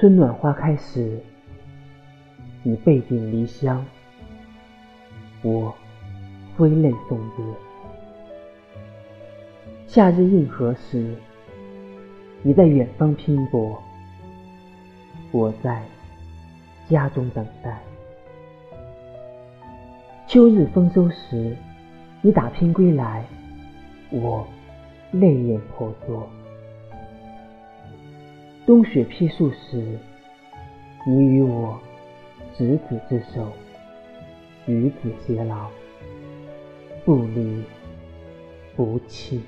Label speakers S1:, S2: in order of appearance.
S1: 春暖花开时，你背井离乡，我挥泪送别；夏日映河时，你在远方拼搏，我在家中等待；秋日丰收时，你打拼归来，我泪眼婆娑。冬雪披树时，你与我执子之手，与子偕老，不离不弃。